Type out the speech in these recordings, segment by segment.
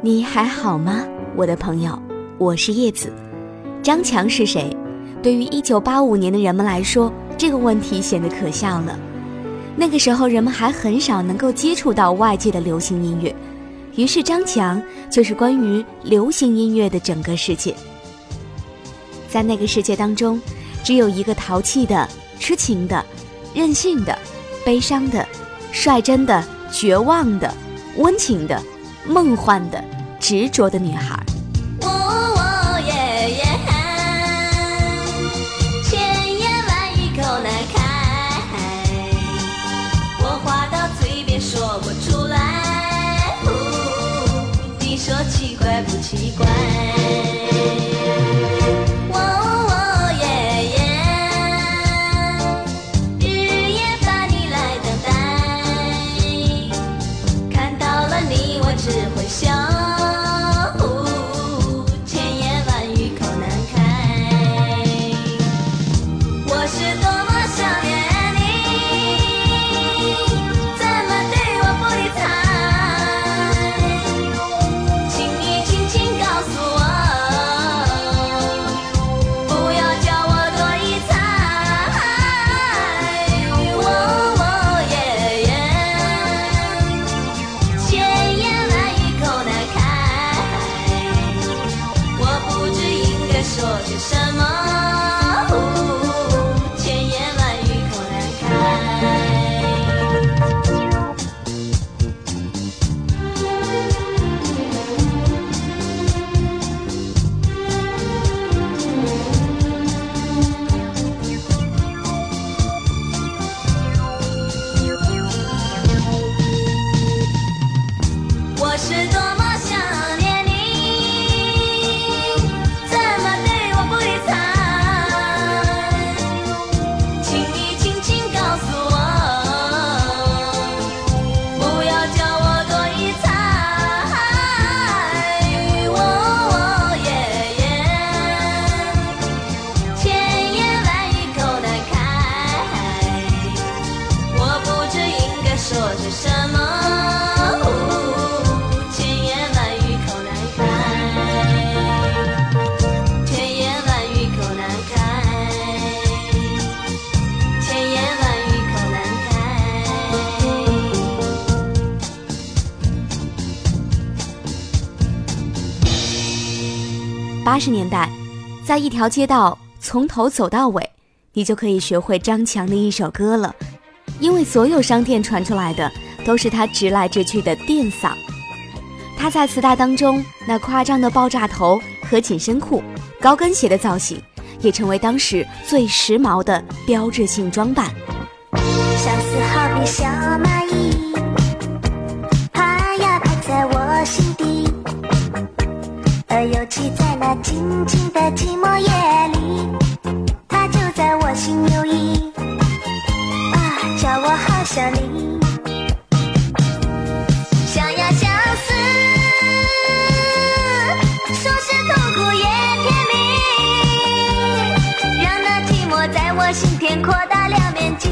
你还好吗，我的朋友？我是叶子。张强是谁？对于一九八五年的人们来说，这个问题显得可笑了。那个时候，人们还很少能够接触到外界的流行音乐，于是张强就是关于流行音乐的整个世界。在那个世界当中，只有一个淘气的、痴情的、任性的、悲伤的、率真的、绝望的、温情的。梦幻的、执着的女孩。八十年代，在一条街道从头走到尾，你就可以学会张强的一首歌了。因为所有商店传出来的都是他直来直去的电嗓。他在磁带当中那夸张的爆炸头和紧身裤、高跟鞋的造型，也成为当时最时髦的标志性装扮。相思好比小想你，想呀相思，说是痛苦也甜蜜，让那寂寞在我心田扩大了面积。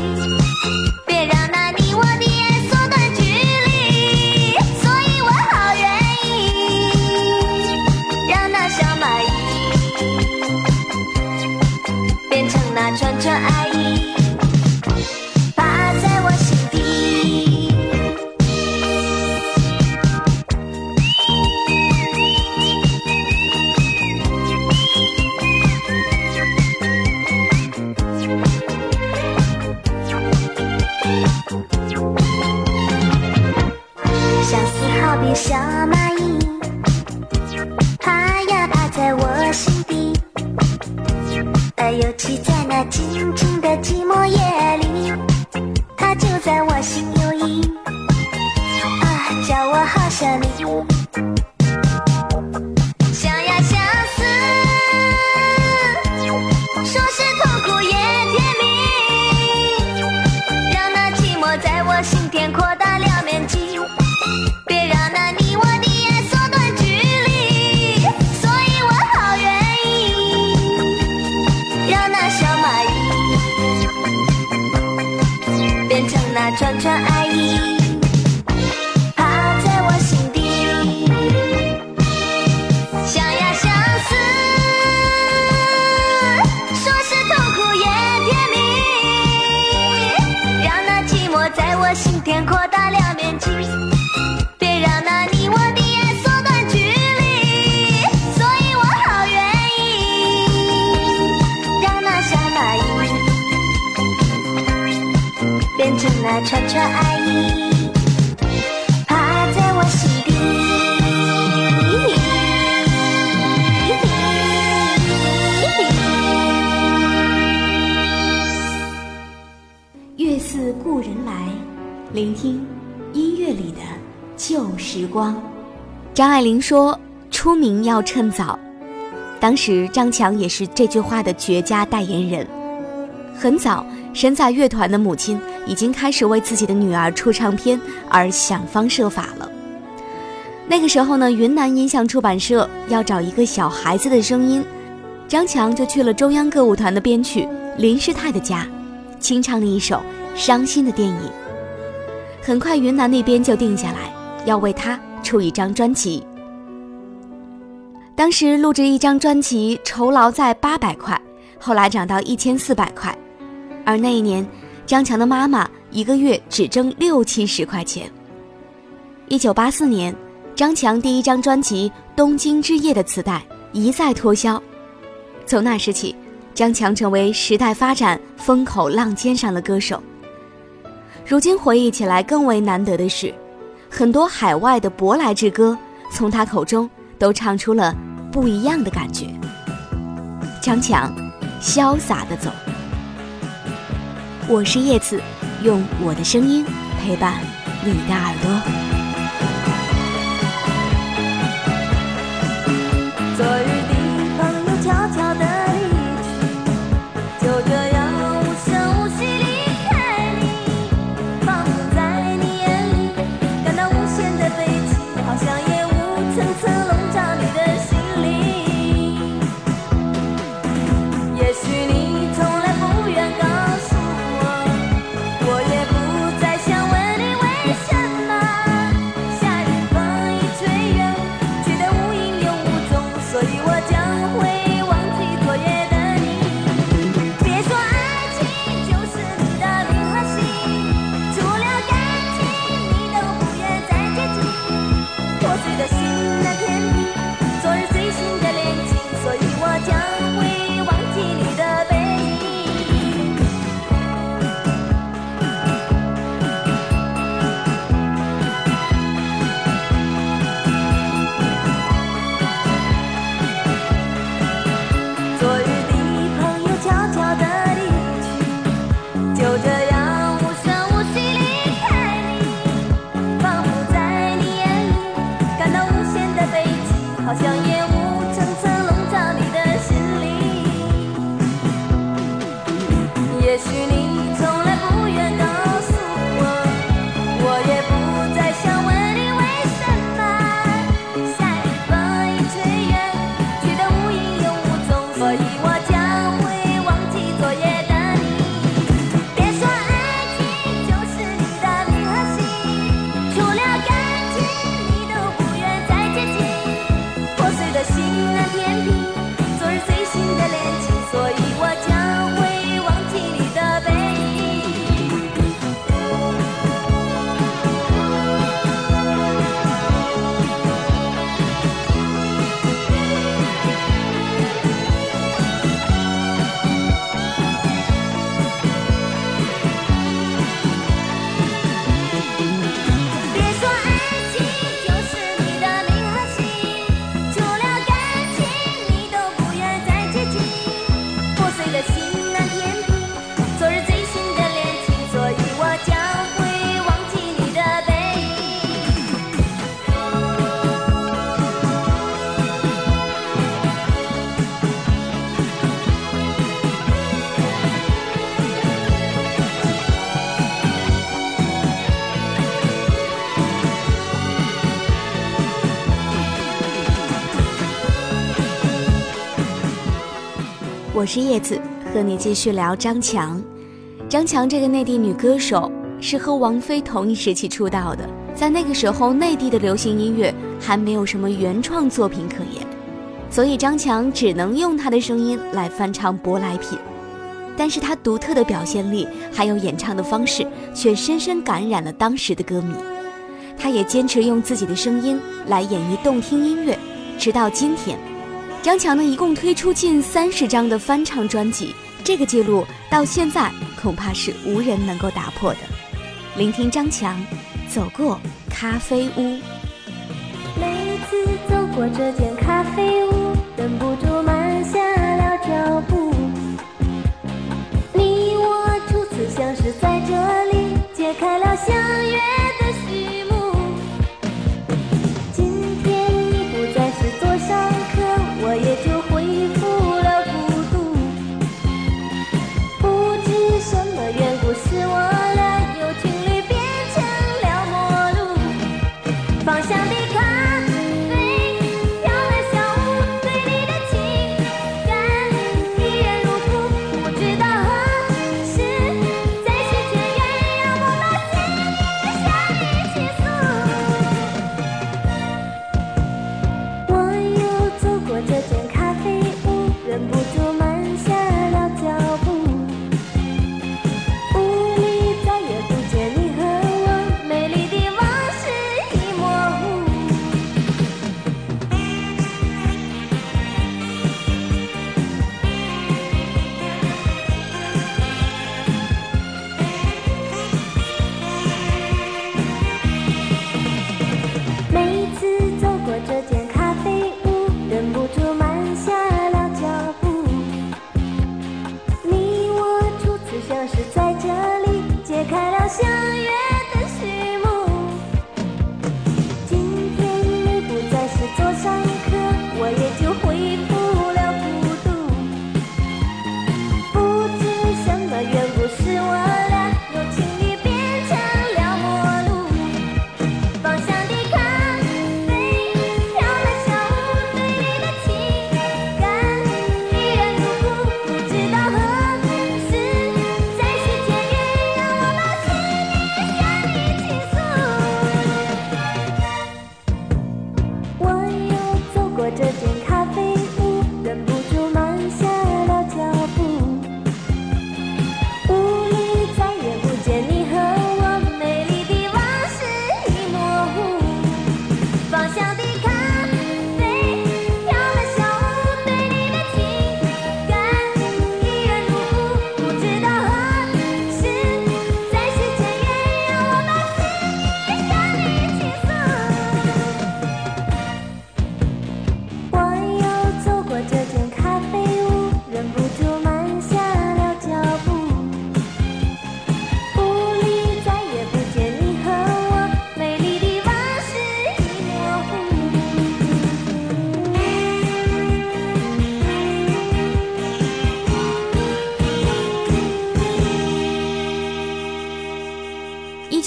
变成那串串爱光。张爱玲说：“出名要趁早。”当时张强也是这句话的绝佳代言人。很早，身在乐团的母亲已经开始为自己的女儿出唱片而想方设法了。那个时候呢，云南音像出版社要找一个小孩子的声音，张强就去了中央歌舞团的编曲林师太的家，清唱了一首《伤心的电影》。很快，云南那边就定下来要为他出一张专辑。当时录制一张专辑酬劳在八百块，后来涨到一千四百块，而那一年，张强的妈妈一个月只挣六七十块钱。一九八四年，张强第一张专辑《东京之夜》的磁带一再脱销，从那时起，张强成为时代发展风口浪尖上的歌手。如今回忆起来，更为难得的是，很多海外的舶来之歌从他口中。都唱出了不一样的感觉。张强，潇洒的走。我是叶子，用我的声音陪伴你的耳朵。我是叶子，和你继续聊张强。张强这个内地女歌手是和王菲同一时期出道的，在那个时候，内地的流行音乐还没有什么原创作品可言，所以张强只能用她的声音来翻唱舶来品。但是她独特的表现力还有演唱的方式，却深深感染了当时的歌迷。她也坚持用自己的声音来演绎动听音乐，直到今天。张强呢，一共推出近三十张的翻唱专辑，这个记录到现在恐怕是无人能够打破的。聆听张强走过咖啡屋。每次走过这间咖啡屋，忍不住慢下了脚步。你我初次相识在这里，揭开了相约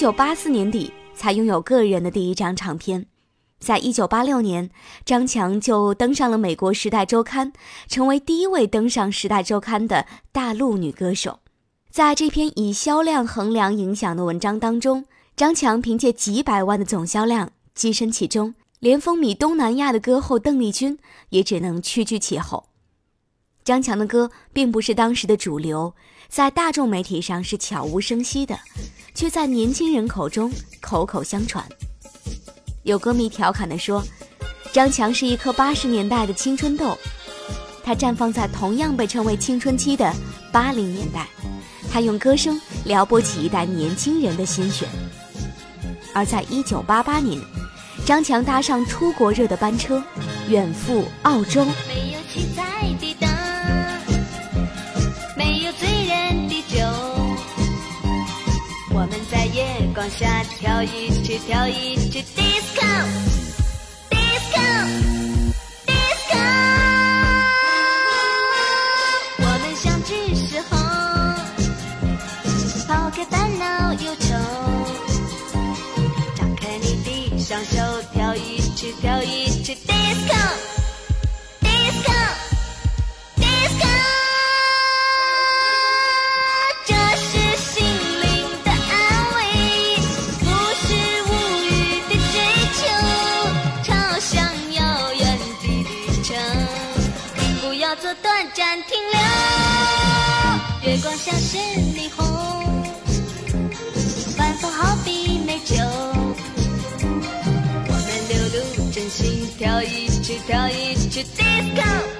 九八四年底才拥有个人的第一张唱片，在一九八六年，张强就登上了美国《时代周刊》，成为第一位登上《时代周刊》的大陆女歌手。在这篇以销量衡量影响的文章当中，张强凭借几百万的总销量跻身其中，连风靡东南亚的歌后邓丽君也只能屈居其后。张强的歌并不是当时的主流，在大众媒体上是悄无声息的，却在年轻人口中口口相传。有歌迷调侃地说：“张强是一颗八十年代的青春痘，他绽放在同样被称为青春期的八零年代，他用歌声撩拨起一代年轻人的心弦。”而在一九八八年，张强搭上出国热的班车，远赴澳洲。没有七彩的灯，没有最光下跳一曲跳一曲 disco disco disco，我们相聚时候抛开烦恼忧愁，张开你的双手跳一曲跳一曲。disco 留。月光下是霓虹，晚风好比美酒。我们流露真心，跳一曲，跳一曲 disco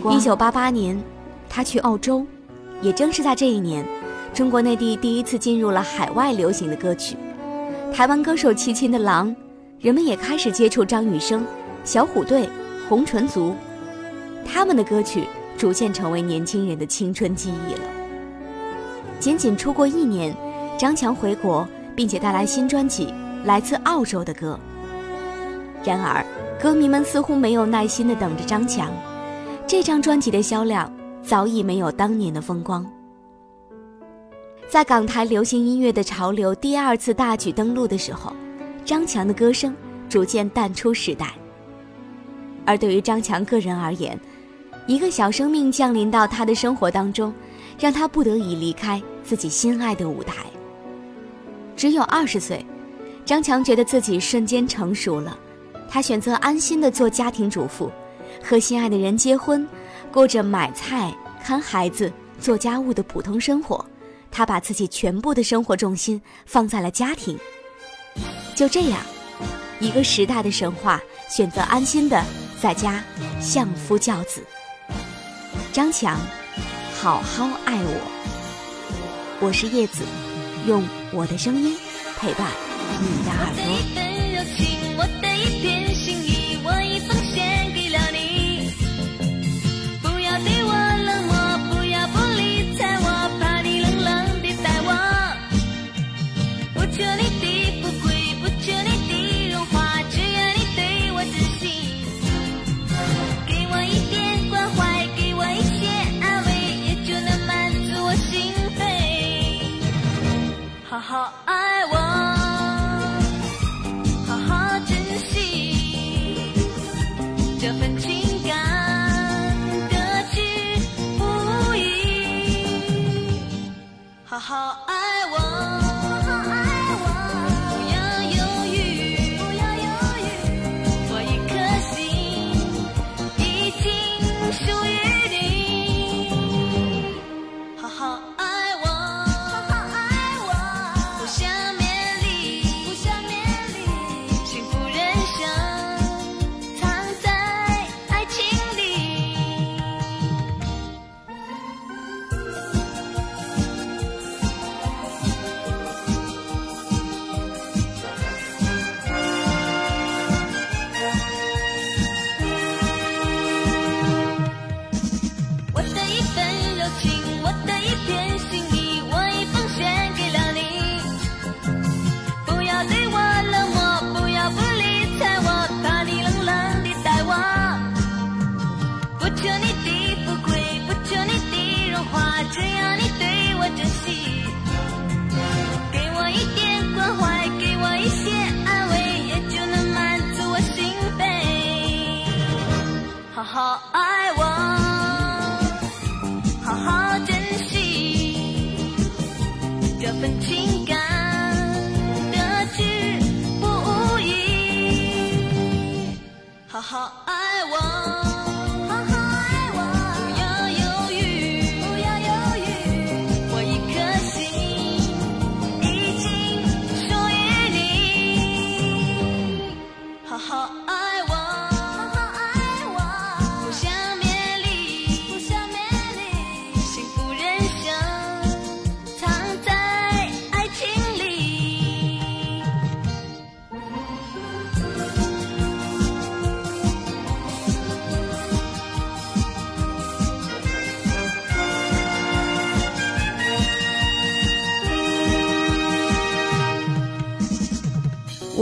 光。一九八八年，他去澳洲，也正是在这一年，中国内地第一次进入了海外流行的歌曲。台湾歌手齐秦的《狼》，人们也开始接触张雨生、小虎队、红唇族，他们的歌曲逐渐成为年轻人的青春记忆了。仅仅出国一年，张强回国，并且带来新专辑《来自澳洲的歌》。然而，歌迷们似乎没有耐心地等着张强。这张专辑的销量早已没有当年的风光。在港台流行音乐的潮流第二次大举登陆的时候，张强的歌声逐渐淡出时代。而对于张强个人而言，一个小生命降临到他的生活当中，让他不得已离开自己心爱的舞台。只有二十岁，张强觉得自己瞬间成熟了。他选择安心的做家庭主妇，和心爱的人结婚，过着买菜、看孩子、做家务的普通生活。他把自己全部的生活重心放在了家庭。就这样，一个时代的神话选择安心的在家相夫教子。张强，好好爱我。我是叶子，用我的声音陪伴你的耳朵。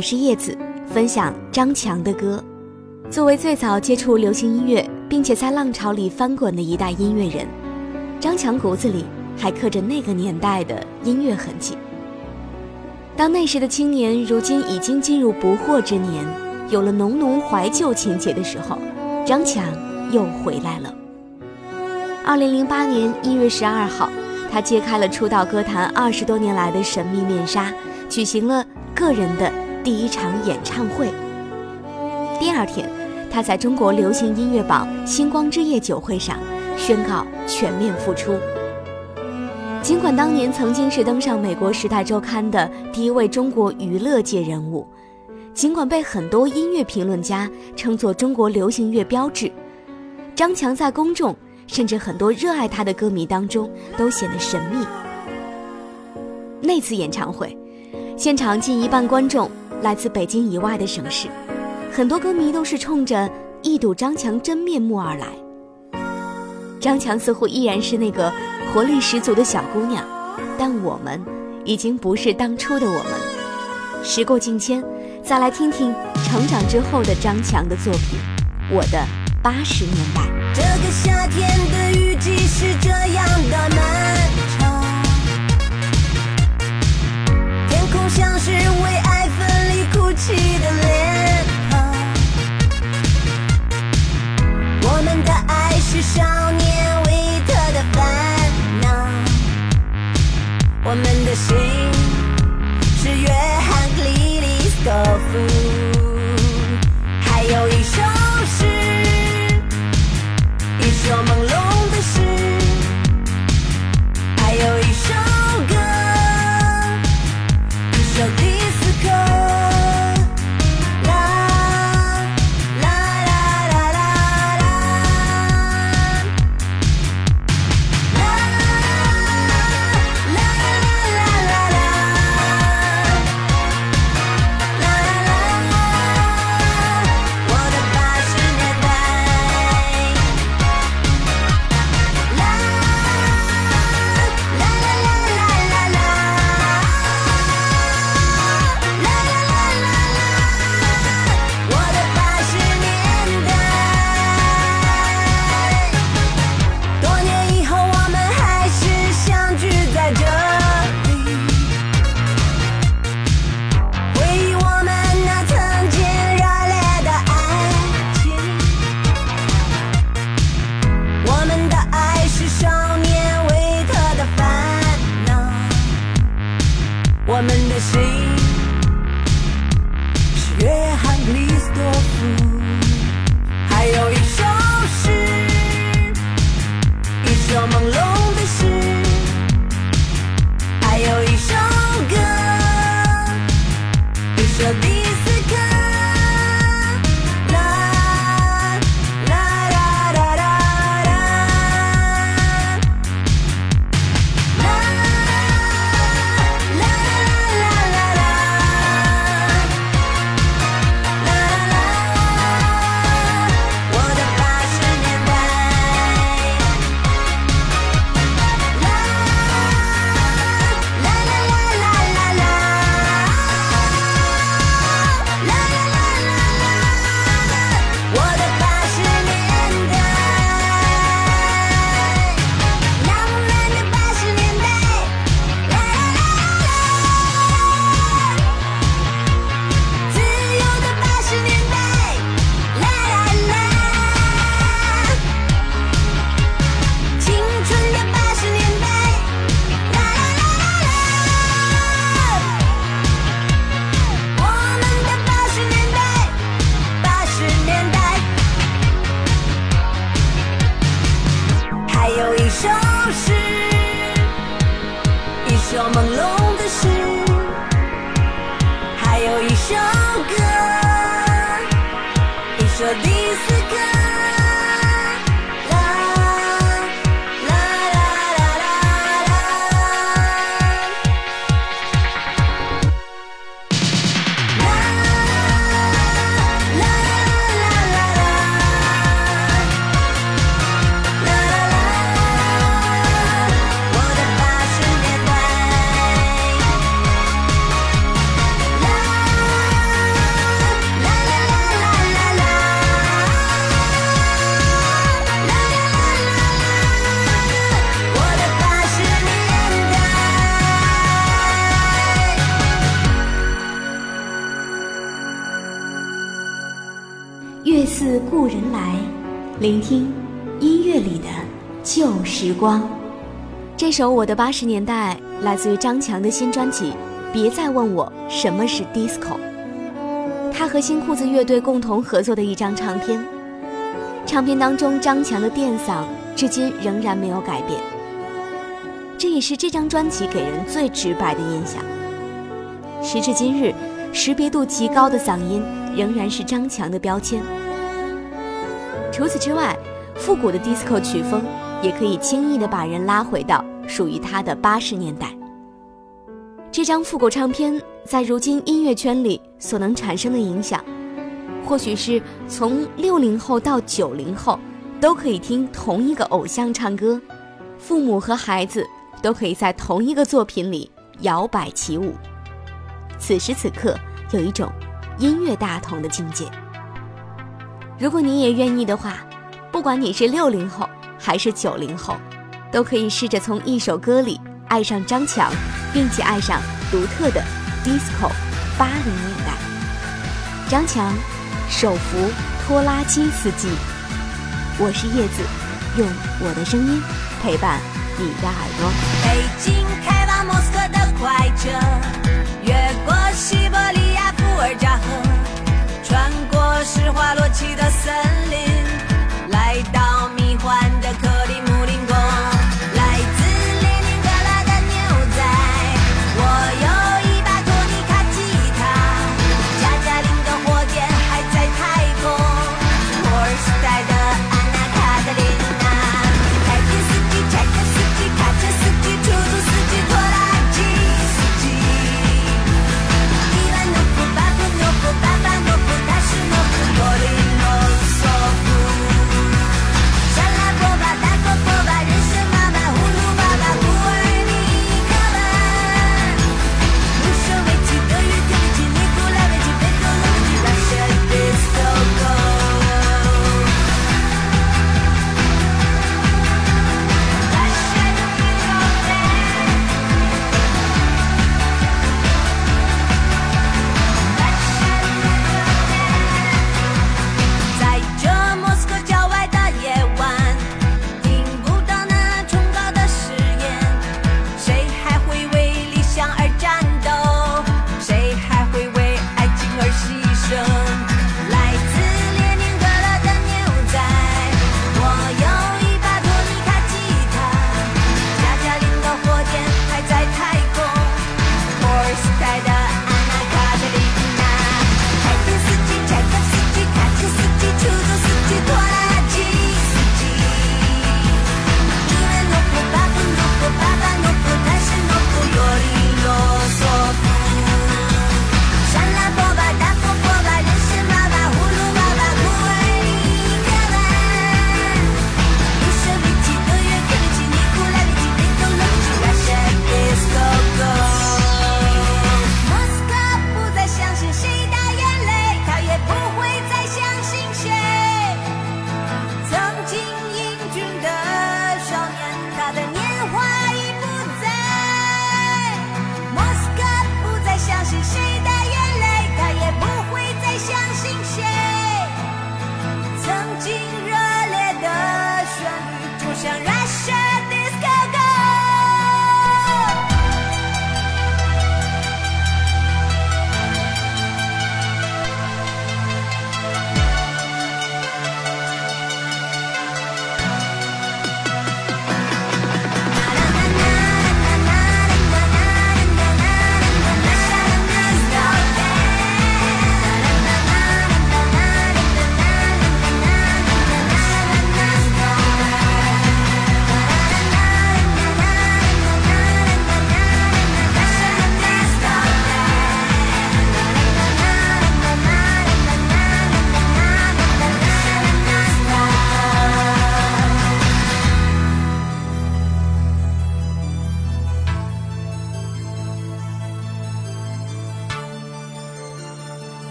我是叶子，分享张强的歌。作为最早接触流行音乐，并且在浪潮里翻滚的一代音乐人，张强骨子里还刻着那个年代的音乐痕迹。当那时的青年如今已经进入不惑之年，有了浓浓怀旧情节的时候，张强又回来了。二零零八年一月十二号，他揭开了出道歌坛二十多年来的神秘面纱，举行了个人的第一场演唱会。第二天，他在中国流行音乐榜星光之夜酒会上宣告全面复出。尽管当年曾经是登上美国《时代周刊》的第一位中国娱乐界人物，尽管被很多音乐评论家称作中国流行乐标志，张强在公众甚至很多热爱他的歌迷当中都显得神秘。那次演唱会，现场近一半观众来自北京以外的省市。很多歌迷都是冲着一睹张强真面目而来。张强似乎依然是那个活力十足的小姑娘，但我们已经不是当初的我们。时过境迁，再来听听成长之后的张强的作品《我的八十年代》。这个夏天的雨一首诗，一首朦胧。月似故人来，聆听音乐里的旧时光。这首《我的八十年代》来自于张强的新专辑《别再问我什么是 disco》，他和新裤子乐队共同合作的一张唱片。唱片当中张强的电嗓至今仍然没有改变，这也是这张专辑给人最直白的印象。时至今日，识别度极高的嗓音仍然是张强的标签。除此之外，复古的 disco 曲风也可以轻易的把人拉回到属于他的八十年代。这张复古唱片在如今音乐圈里所能产生的影响。或许是从六零后到九零后，都可以听同一个偶像唱歌，父母和孩子都可以在同一个作品里摇摆起舞。此时此刻，有一种音乐大同的境界。如果你也愿意的话，不管你是六零后还是九零后，都可以试着从一首歌里爱上张强，并且爱上独特的 disco 八零年代。张强。手扶拖拉机司机，我是叶子，用我的声音陪伴你的耳朵。北京开往莫斯科的快车，越过西伯利亚尔加河，穿过施华洛奇的森林，